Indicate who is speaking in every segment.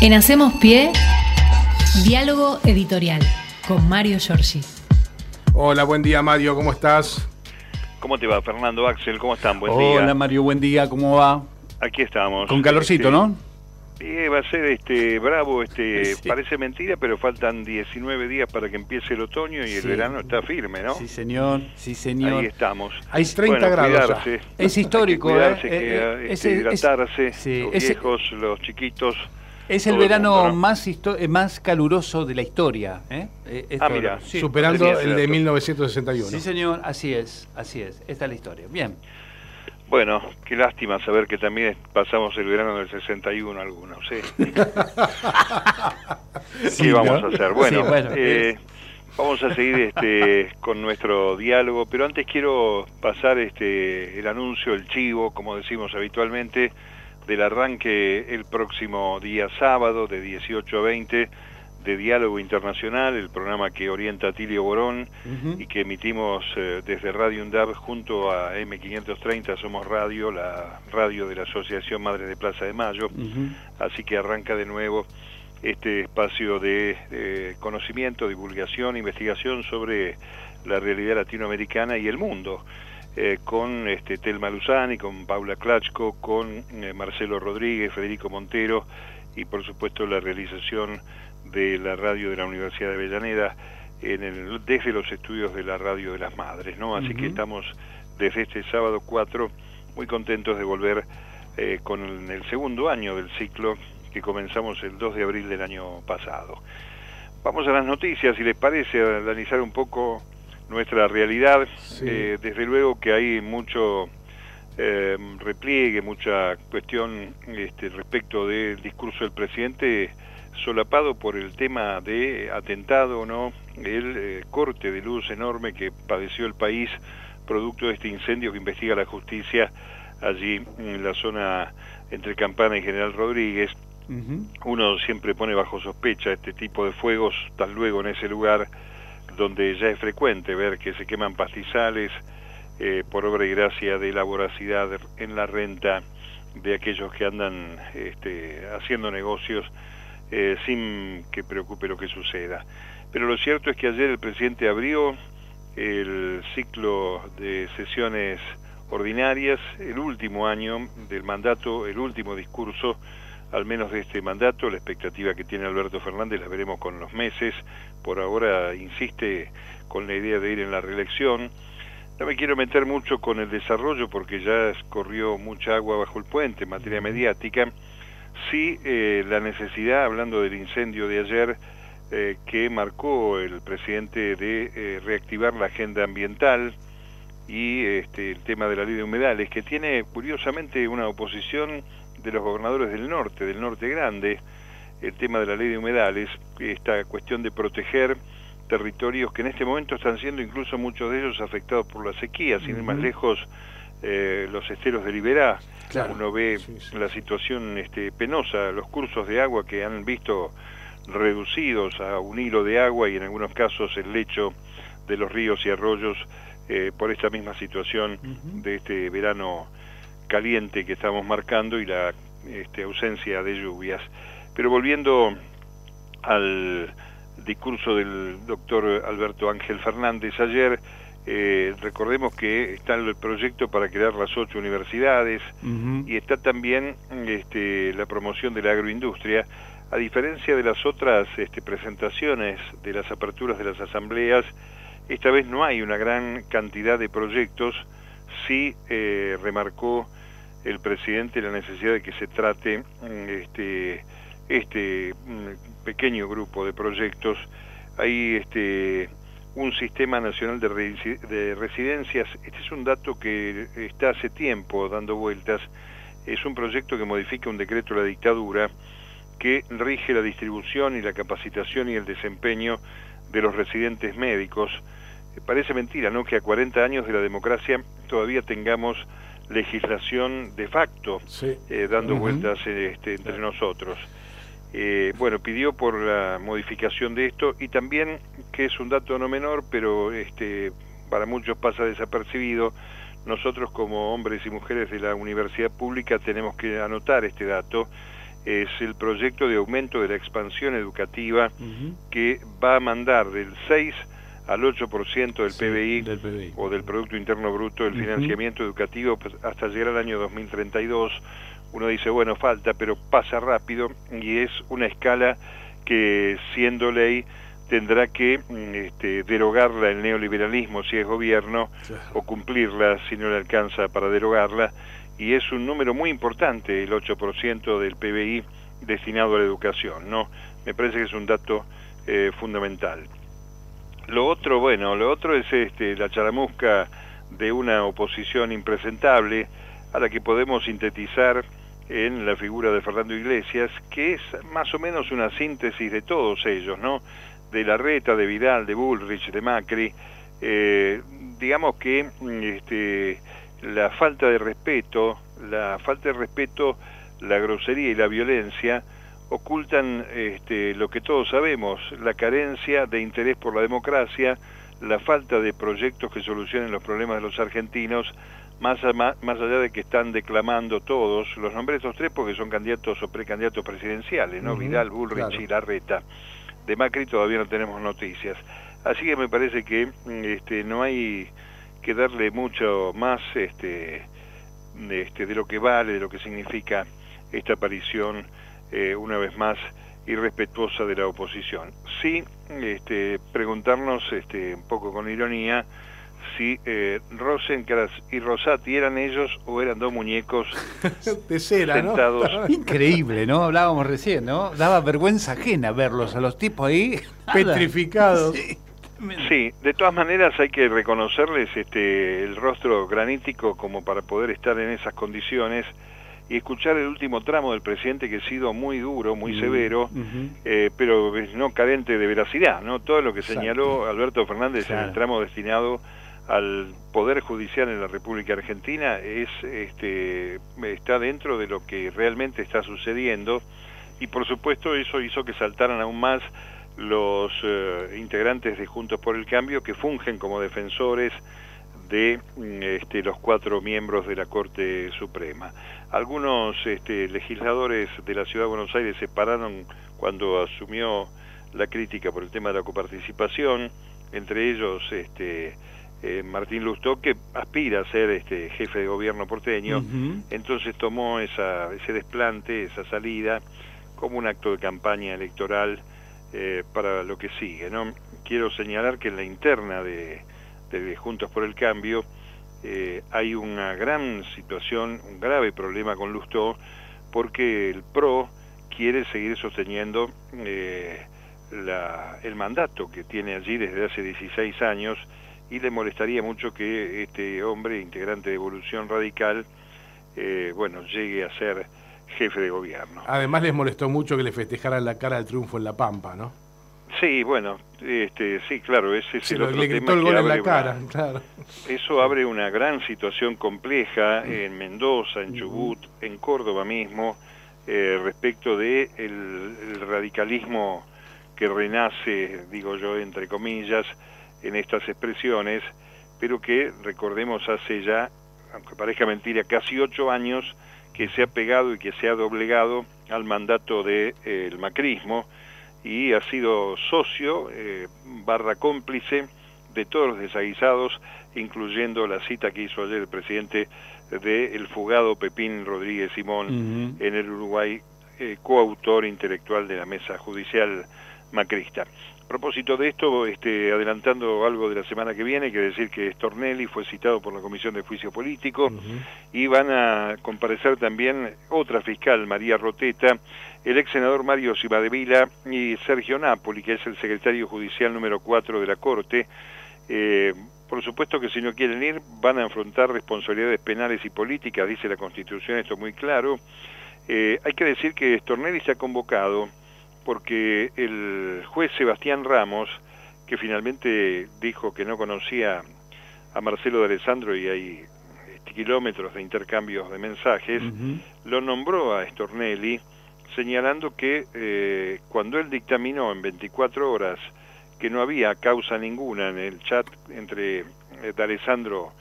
Speaker 1: En Hacemos Pie, diálogo editorial con Mario Giorgi.
Speaker 2: Hola, buen día Mario, ¿cómo estás?
Speaker 3: ¿Cómo te va, Fernando Axel? ¿Cómo están? Buen
Speaker 4: Hola
Speaker 3: día.
Speaker 4: Mario, buen día, ¿cómo va?
Speaker 3: Aquí estamos.
Speaker 4: Con calorcito,
Speaker 3: Este,
Speaker 4: ¿no?
Speaker 3: Sí, va a ser este bravo, este
Speaker 4: Sí.
Speaker 3: parece mentira, pero faltan 19 días para que empiece el otoño y el verano está firme, ¿no?
Speaker 4: Sí, señor, sí, señor.
Speaker 3: Ahí estamos.
Speaker 4: Hay
Speaker 2: 30
Speaker 3: Bueno,
Speaker 2: grados.
Speaker 4: Es histórico,
Speaker 3: Hay que cuidarse,
Speaker 4: ¿eh?
Speaker 3: que,
Speaker 4: Eh, eh,
Speaker 3: este,
Speaker 4: ese-
Speaker 3: hidratarse,
Speaker 4: sí,
Speaker 3: los viejos, los chiquitos.
Speaker 4: Es el verano
Speaker 3: mundo, ¿no?
Speaker 4: más, histo- eh, más caluroso de la historia. ¿eh? Eh, esto-
Speaker 3: Ah, mira.
Speaker 4: sí.
Speaker 2: Superando el de
Speaker 3: dato.
Speaker 2: 1961.
Speaker 4: Sí, señor, así es, así es. Esta es la historia. Bien.
Speaker 3: Bueno, qué lástima saber que también pasamos el verano del 61 algunos, ¿sí? ¿Qué vamos
Speaker 2: ¿no?
Speaker 3: a hacer? Bueno,
Speaker 4: Sí, bueno,
Speaker 3: eh, vamos a seguir este, con nuestro diálogo, pero antes quiero pasar este, el anuncio, el chivo, como decimos habitualmente, del arranque el próximo día sábado de 18 a 20 de Diálogo Internacional, el programa que orienta a Tilio Borón y que emitimos eh, desde Radio UNDAB junto a M530, Somos Radio, la radio de la Asociación Madre de Plaza de Mayo. Así que arranca de nuevo este espacio de eh, conocimiento, divulgación, investigación sobre la realidad latinoamericana y el mundo, eh, con este, Telma Luzani, con Paula Klachko, con eh, Marcelo Rodríguez, Federico Montero y por supuesto la realización de la radio de la Universidad de Avellaneda en el, desde los estudios de la radio de las madres, ¿no? Así que estamos desde este sábado 4 muy contentos de volver eh, con el, el segundo año del ciclo que comenzamos el 2 de abril del año pasado. Vamos a las noticias, si les parece, a analizar un poco nuestra realidad.
Speaker 2: Sí.
Speaker 3: Eh, desde luego que hay mucho eh, repliegue, mucha cuestión este, respecto del discurso del presidente solapado por el tema de atentado, ¿no? El eh, corte de luz enorme que padeció el país producto de este incendio que investiga la justicia allí en la zona entre Campana y General Rodríguez. Uno siempre pone bajo sospecha este tipo de fuegos, tal luego en ese lugar donde ya es frecuente ver que se queman pastizales eh, por obra y gracia de la voracidad en la renta de aquellos que andan este, haciendo negocios eh, sin que preocupe lo que suceda. Pero lo cierto es que ayer el presidente abrió el ciclo de sesiones ordinarias, el último año del mandato, el último discurso, al menos de este mandato, la expectativa que tiene Alberto Fernández la veremos con los meses, por ahora insiste con la idea de ir en la reelección. No me quiero meter mucho con el desarrollo porque ya corrió mucha agua bajo el puente en materia mediática. Sí, eh, la necesidad, hablando del incendio de ayer, eh, que marcó el presidente de eh, reactivar la agenda ambiental y este, el tema de la ley de humedales, que tiene curiosamente una oposición de los gobernadores del norte, del norte grande, el tema de la ley de humedales, esta cuestión de proteger territorios que en este momento están siendo incluso muchos de ellos afectados por la sequía, sin ir más lejos eh, los esteros de Liberá,
Speaker 4: Claro.
Speaker 3: uno ve
Speaker 2: Sí, sí.
Speaker 3: la situación este, penosa, los cursos de agua que han visto reducidos a un hilo de agua y en algunos casos el lecho de los ríos y arroyos eh, por esta misma situación de este verano caliente que estamos marcando y la este, ausencia de lluvias. Pero volviendo al discurso del doctor Alberto Ángel Fernández ayer, eh, recordemos que está el proyecto para crear las ocho universidades, y está también este, la promoción de la agroindustria. A diferencia de las otras este, presentaciones de las aperturas de las asambleas, esta vez no hay una gran cantidad de proyectos. Sí eh, remarcó el presidente la necesidad de que se trate mm, este, este mm, pequeño grupo de proyectos. Hay este, un sistema nacional de, de residencias. Este es un dato que está hace tiempo dando vueltas. Es un proyecto que modifica un decreto de la dictadura que rige la distribución y la capacitación y el desempeño de los residentes médicos. Parece mentira, ¿no? Que a 40 años de la democracia todavía tengamos legislación de facto
Speaker 2: Sí.
Speaker 3: eh, dando vueltas eh, este, entre nosotros. Eh, bueno, pidió por la modificación de esto y también, que es un dato no menor, pero este, para muchos pasa desapercibido, nosotros como hombres y mujeres de la universidad pública tenemos que anotar este dato, es el proyecto de aumento de la expansión educativa que va a mandar del 6 al 8% del, PBI,
Speaker 2: del PBI
Speaker 3: o del Producto Interno Bruto el financiamiento educativo pues, hasta llegar al año 2032. Uno dice, bueno, falta, pero pasa rápido y es una escala que siendo ley tendrá que mm, este, derogarla el neoliberalismo si es gobierno o cumplirla si no le alcanza para derogarla y es un número muy importante el 8% del PBI destinado a la educación, ¿no? Me parece que es un dato eh, fundamental. Lo otro, bueno, lo otro es este, la charamusca de una oposición impresentable a la que podemos sintetizar en la figura de Fernando Iglesias, que es más o menos una síntesis de todos ellos, ¿no? De la reta, de Vidal, de Bullrich, de Macri. Eh, digamos que este, la falta de respeto, la falta de respeto, la grosería y la violencia ocultan este, lo que todos sabemos, la carencia de interés por la democracia, la falta de proyectos que solucionen los problemas de los argentinos, más, más allá de que están declamando todos, los nombres de estos tres porque son candidatos o precandidatos presidenciales, ¿no? Vidal, Bullrich y Larreta. De Macri todavía no tenemos noticias. Así que me parece que este, no hay que darle mucho más este, este, de lo que vale, de lo que significa esta aparición eh, una vez más irrespetuosa de la oposición. Sí, este, preguntarnos este, un poco con ironía si eh, Rosencrantz y Rosati eran ellos o eran dos muñecos
Speaker 2: de cera, sentados.
Speaker 4: Increíble, ¿no? Hablábamos recién, ¿no? Daba vergüenza ajena verlos a los tipos ahí
Speaker 2: petrificados.
Speaker 3: Sí. de todas maneras hay que reconocerles este, el rostro granítico como para poder estar en esas condiciones y escuchar el último tramo del presidente que ha sido muy duro, muy severo, eh, pero no carente de veracidad, ¿no? Todo lo que señaló Alberto Fernández en el tramo destinado al poder judicial en la República Argentina es este está dentro de lo que realmente está sucediendo y por supuesto eso hizo que saltaran aún más los eh, integrantes de Juntos por el Cambio que fungen como defensores de mm, este, los cuatro miembros de la Corte Suprema. Algunos este, legisladores de la Ciudad de Buenos Aires se pararon cuando asumió la crítica por el tema de la coparticipación, entre ellos este, eh, Martín Lustó, que aspira a ser este, jefe de gobierno porteño, entonces tomó esa, ese desplante, esa salida, como un acto de campaña electoral eh, para lo que sigue. ¿no? Quiero señalar que en la interna de de Juntos por el Cambio, eh, hay una gran situación, un grave problema con Lustó, porque el PRO quiere seguir sosteniendo eh, la, el mandato que tiene allí desde hace 16 años y le molestaría mucho que este hombre, integrante de Evolución Radical, eh, bueno, llegue a ser jefe de gobierno.
Speaker 2: Además les molestó mucho que le festejaran la cara del triunfo en La Pampa, ¿no?
Speaker 3: Sí, bueno, este, sí, claro, ese es el otro tema
Speaker 2: el gol en la cara, claro.
Speaker 3: Eso abre una gran situación compleja en Mendoza, en Chubut, en Córdoba mismo, eh, respecto de el, radicalismo que renace, digo yo, entre comillas, en estas expresiones, pero que, recordemos, hace ya, aunque parezca mentira, casi ocho años que se ha pegado y que se ha doblegado al mandato del de, el macrismo, y ha sido socio eh, barra cómplice de todos los desaguisados, incluyendo la cita que hizo ayer el presidente del fugado Pepín Rodríguez Simón en el Uruguay, eh, coautor intelectual de la mesa judicial macrista. A propósito de esto, este, adelantando algo de la semana que viene, quiere decir que Stornelli fue citado por la Comisión de Juicio Político y van a comparecer también otra fiscal, María Roteta, el ex senador Mario Cibadevila y Sergio Napoli, que es el secretario judicial número 4 de la Corte. Eh, por supuesto que si no quieren ir van a afrontar responsabilidades penales y políticas, dice la Constitución, esto muy claro. Eh, hay que decir que Stornelli se ha convocado porque el juez Sebastián Ramos, que finalmente dijo que no conocía a Marcelo de Alessandro y hay este, kilómetros de intercambios de mensajes, lo nombró a Stornelli señalando que eh, cuando él dictaminó en 24 horas que no había causa ninguna en el chat entre eh, Alessandro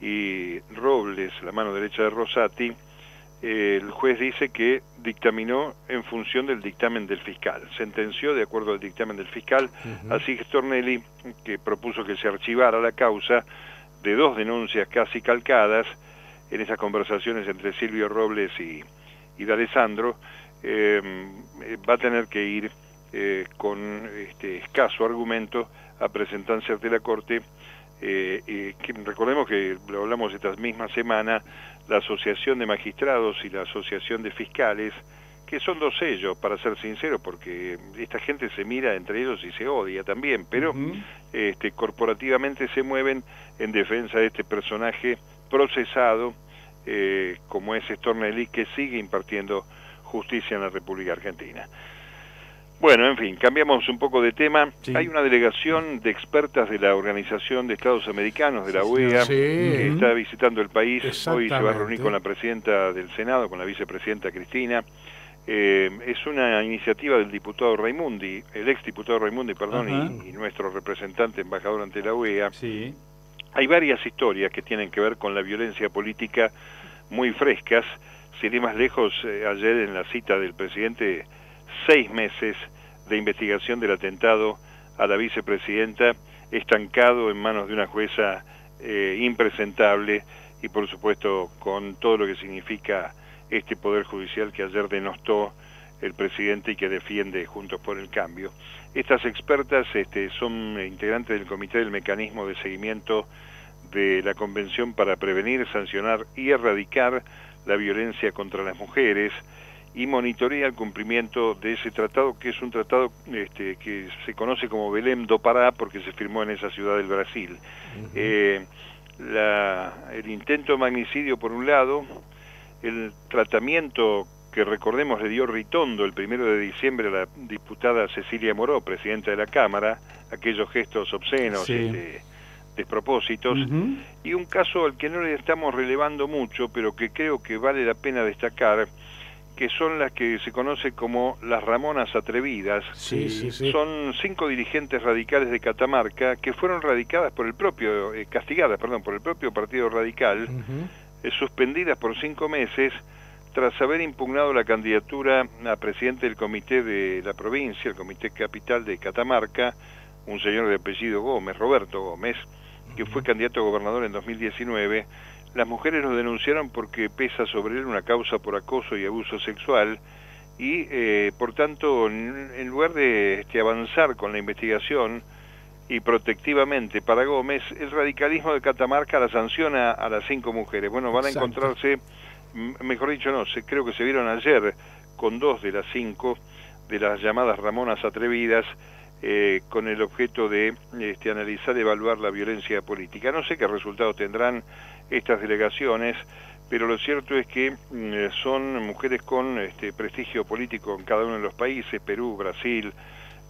Speaker 3: y Robles, la mano derecha de Rosati, el juez dice que dictaminó en función del dictamen del fiscal, sentenció de acuerdo al dictamen del fiscal, así que Stornelli, que propuso que se archivara la causa de dos denuncias casi calcadas en esas conversaciones entre Silvio Robles y, y D'Alessandro, em, eh, va a tener que ir eh, con este escaso argumento a presentarse ante la Corte. Eh, que recordemos que lo hablamos esta misma semana, la Asociación de Magistrados y la Asociación de Fiscales, que son dos sellos, para ser sincero, porque esta gente se mira entre ellos y se odia también, pero este, corporativamente se mueven en defensa de este personaje procesado eh, como es Stornelli, que sigue impartiendo justicia en la República Argentina. Bueno, en fin, cambiamos un poco de tema. Hay una delegación de expertas de la Organización de Estados Americanos, de la OEA, que está visitando el país. Hoy se va a reunir con la presidenta del Senado, con la vicepresidenta Cristina. Eh, es una iniciativa del diputado Raimundi, el ex diputado Raimundi, perdón, y, nuestro representante embajador ante la OEA.
Speaker 4: Sí.
Speaker 3: Hay varias historias que tienen que ver con la violencia política muy frescas. Sin ir más lejos, eh, ayer en la cita del presidente, seis meses de investigación del atentado a la vicepresidenta, estancado en manos de una jueza eh, impresentable y por supuesto con todo lo que significa este Poder Judicial que ayer denostó el presidente y que defiende Juntos por el Cambio. Estas expertas este, son integrantes del Comité del Mecanismo de Seguimiento de la Convención para Prevenir, Sancionar y Erradicar la Violencia contra las Mujeres y monitorea el cumplimiento de ese tratado, que es un tratado este, que se conoce como Belém do Pará porque se firmó en esa ciudad del Brasil. Eh, el intento de magnicidio, por un lado, el tratamiento que recordemos le dio Ritondo el primero de diciembre a la diputada Cecilia Moró, presidenta de la Cámara, aquellos gestos obscenos, este, despropósitos, y un caso al que no le estamos relevando mucho, pero que creo que vale la pena destacar, que son las que se conoce como las Ramonas Atrevidas. son cinco dirigentes radicales de Catamarca que fueron radicadas por el propio, eh, castigadas, perdón, por el propio Partido Radical, eh, suspendidas por cinco meses tras haber impugnado la candidatura a presidente del comité de la provincia, el comité capital de Catamarca, un señor de apellido Gómez, Roberto Gómez, que fue candidato a gobernador en 2019, las mujeres lo denunciaron porque pesa sobre él una causa por acoso y abuso sexual y, eh, por tanto, en, lugar de este, avanzar con la investigación y protectivamente para Gómez, el radicalismo de Catamarca la sanciona a las cinco mujeres. Bueno, van a encontrarse, mejor dicho, no, se, creo que se vieron ayer con dos de las cinco de las llamadas Ramonas Atrevidas, eh, con el objeto de este, analizar y evaluar la violencia política. No sé qué resultados tendrán estas delegaciones, pero lo cierto es que mm, son mujeres con este, prestigio político en cada uno de los países, Perú, Brasil,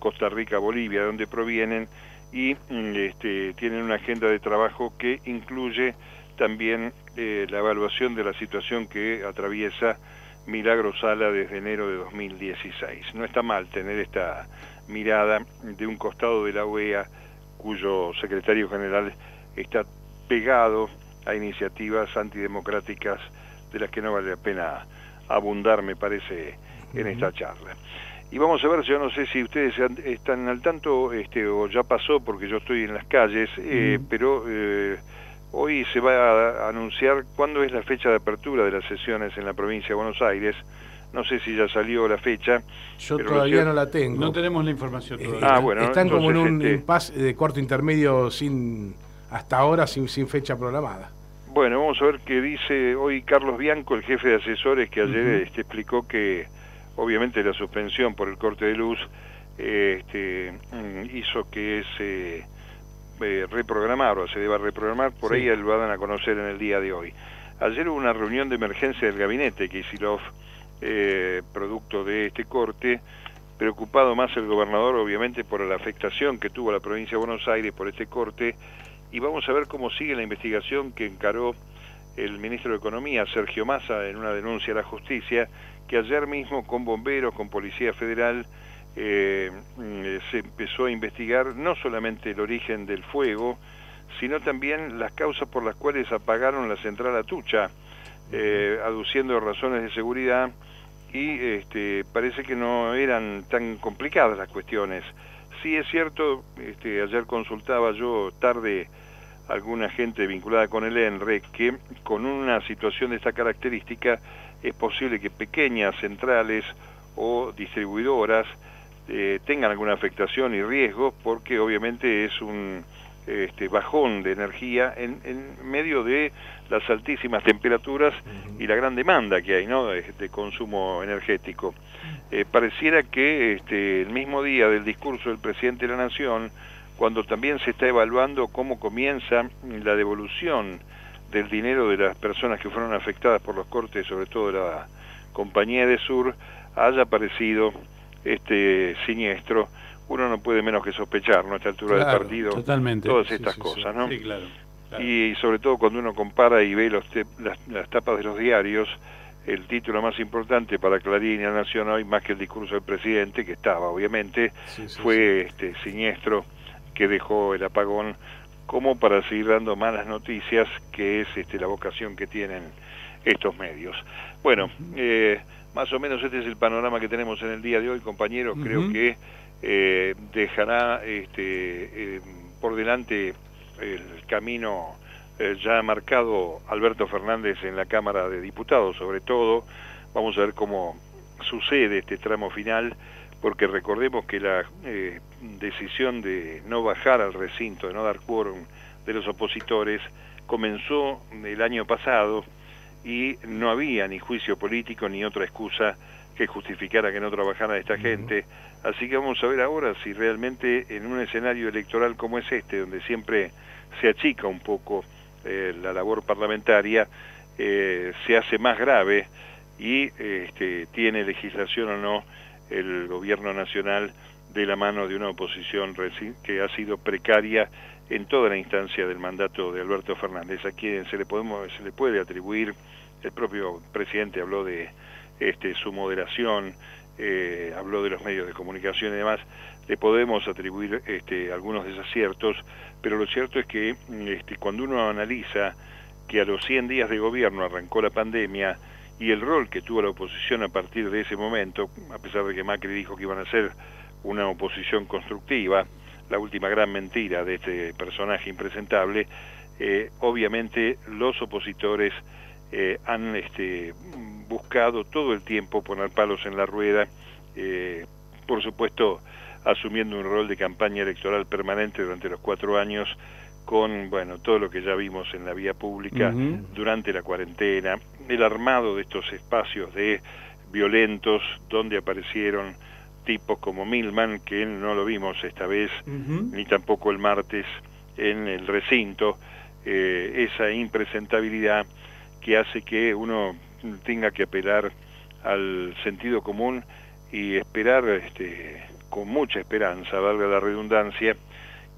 Speaker 3: Costa Rica, Bolivia, de donde provienen, y mm, este, tienen una agenda de trabajo que incluye también eh, la evaluación de la situación que atraviesa Milagro Sala desde enero de 2016. No está mal tener esta mirada de un costado de la OEA, cuyo secretario general está pegado a iniciativas antidemocráticas de las que no vale la pena abundar, me parece, en esta charla. Y vamos a ver, yo no sé si ustedes están al tanto este, o ya pasó, porque yo estoy en las calles, eh, pero eh, hoy se va a anunciar cuándo es la fecha de apertura de las sesiones en la provincia de Buenos Aires. No sé si ya salió la fecha.
Speaker 2: Yo todavía no la tengo.
Speaker 4: No tenemos la información
Speaker 2: eh,
Speaker 4: todavía.
Speaker 2: ah, bueno, están como en un este impasse de cuarto intermedio sin hasta ahora sin, sin fecha programada.
Speaker 3: Bueno, vamos a ver qué dice hoy Carlos Bianco, el jefe de asesores, que ayer este, explicó que obviamente la suspensión por el corte de luz este, mm, hizo que se eh, reprogramar o se deba reprogramar, por ahí lo van a conocer en el día de hoy. Ayer hubo una reunión de emergencia del gabinete que Isilov eh, producto de este corte, preocupado más el gobernador obviamente por la afectación que tuvo la provincia de Buenos Aires por este corte, y vamos a ver cómo sigue la investigación que encaró el ministro de Economía, Sergio Massa, en una denuncia a la justicia, que ayer mismo con bomberos, con Policía Federal, eh, mm, se empezó a investigar no solamente el origen del fuego, sino también las causas por las cuales apagaron la central Atucha, eh, aduciendo razones de seguridad y este, parece que no eran tan complicadas las cuestiones. Sí es cierto, este, ayer consultaba yo tarde alguna gente vinculada con el ENRE que con una situación de esta característica es posible que pequeñas centrales o distribuidoras eh, tengan alguna afectación y riesgo porque obviamente es un este, bajón de energía en, medio de las altísimas temperaturas y la gran demanda que hay ¿no? de, consumo energético. Eh, pareciera que este, el mismo día del discurso del presidente de la Nación, cuando también se está evaluando cómo comienza la devolución del dinero de las personas que fueron afectadas por los cortes, sobre todo de la compañía de Sur, haya aparecido este siniestro, uno no puede menos que sospechar ¿no? a esta altura del partido todas estas cosas, ¿no? Y sobre todo cuando uno compara y ve los las, tapas de los diarios, el título más importante para Clarín y la Nación hoy, más que el discurso del presidente, que estaba obviamente, fue este siniestro que dejó el apagón como para seguir dando malas noticias, que es este, la vocación que tienen estos medios. Bueno, eh, más o menos este es el panorama que tenemos en el día de hoy, compañeros. Creo que eh, dejará este, eh, por delante el camino eh, ya marcado Alberto Fernández en la Cámara de Diputados, sobre todo. Vamos a ver cómo sucede este tramo final, porque recordemos que la decisión de no bajar al recinto, de no dar quórum de los opositores, comenzó el año pasado y no había ni juicio político ni otra excusa que justificara que no trabajara esta gente. Así que vamos a ver ahora si realmente en un escenario electoral como es este, donde siempre se achica un poco eh, la labor parlamentaria, eh, se hace más grave y este, tiene legislación o no el gobierno nacional de la mano de una oposición que ha sido precaria en toda la instancia del mandato de Alberto Fernández, a quien se le, podemos, se le puede atribuir, el propio presidente habló de este, su moderación, eh, habló de los medios de comunicación y demás, le podemos atribuir este, algunos desaciertos, pero lo cierto es que este, cuando uno analiza que a los 100 días de gobierno arrancó la pandemia y el rol que tuvo la oposición a partir de ese momento, a pesar de que Macri dijo que iban a ser una oposición constructiva, la última gran mentira de este personaje impresentable, eh, obviamente los opositores eh, han este, buscado todo el tiempo poner palos en la rueda, eh, por supuesto asumiendo un rol de campaña electoral permanente durante los cuatro años con bueno todo lo que ya vimos en la vía pública durante la cuarentena, el armado de estos espacios de violentos donde aparecieron tipos como Milman, que no lo vimos esta vez, ni tampoco el martes en el recinto, eh, esa impresentabilidad que hace que uno tenga que apelar al sentido común y esperar este, con mucha esperanza, valga la redundancia,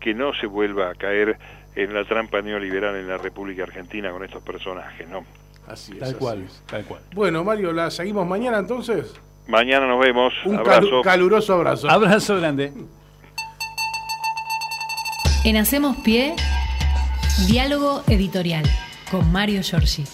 Speaker 3: que no se vuelva a caer en la trampa neoliberal en la República Argentina con estos personajes, ¿no?
Speaker 2: Así es. Tal cual, tal cual. Bueno, Mario, ¿la seguimos mañana entonces?
Speaker 3: Mañana nos vemos.
Speaker 2: Un abrazo. caluroso abrazo.
Speaker 4: Abrazo grande.
Speaker 1: En Hacemos Pie, diálogo editorial con Mario Giorgi.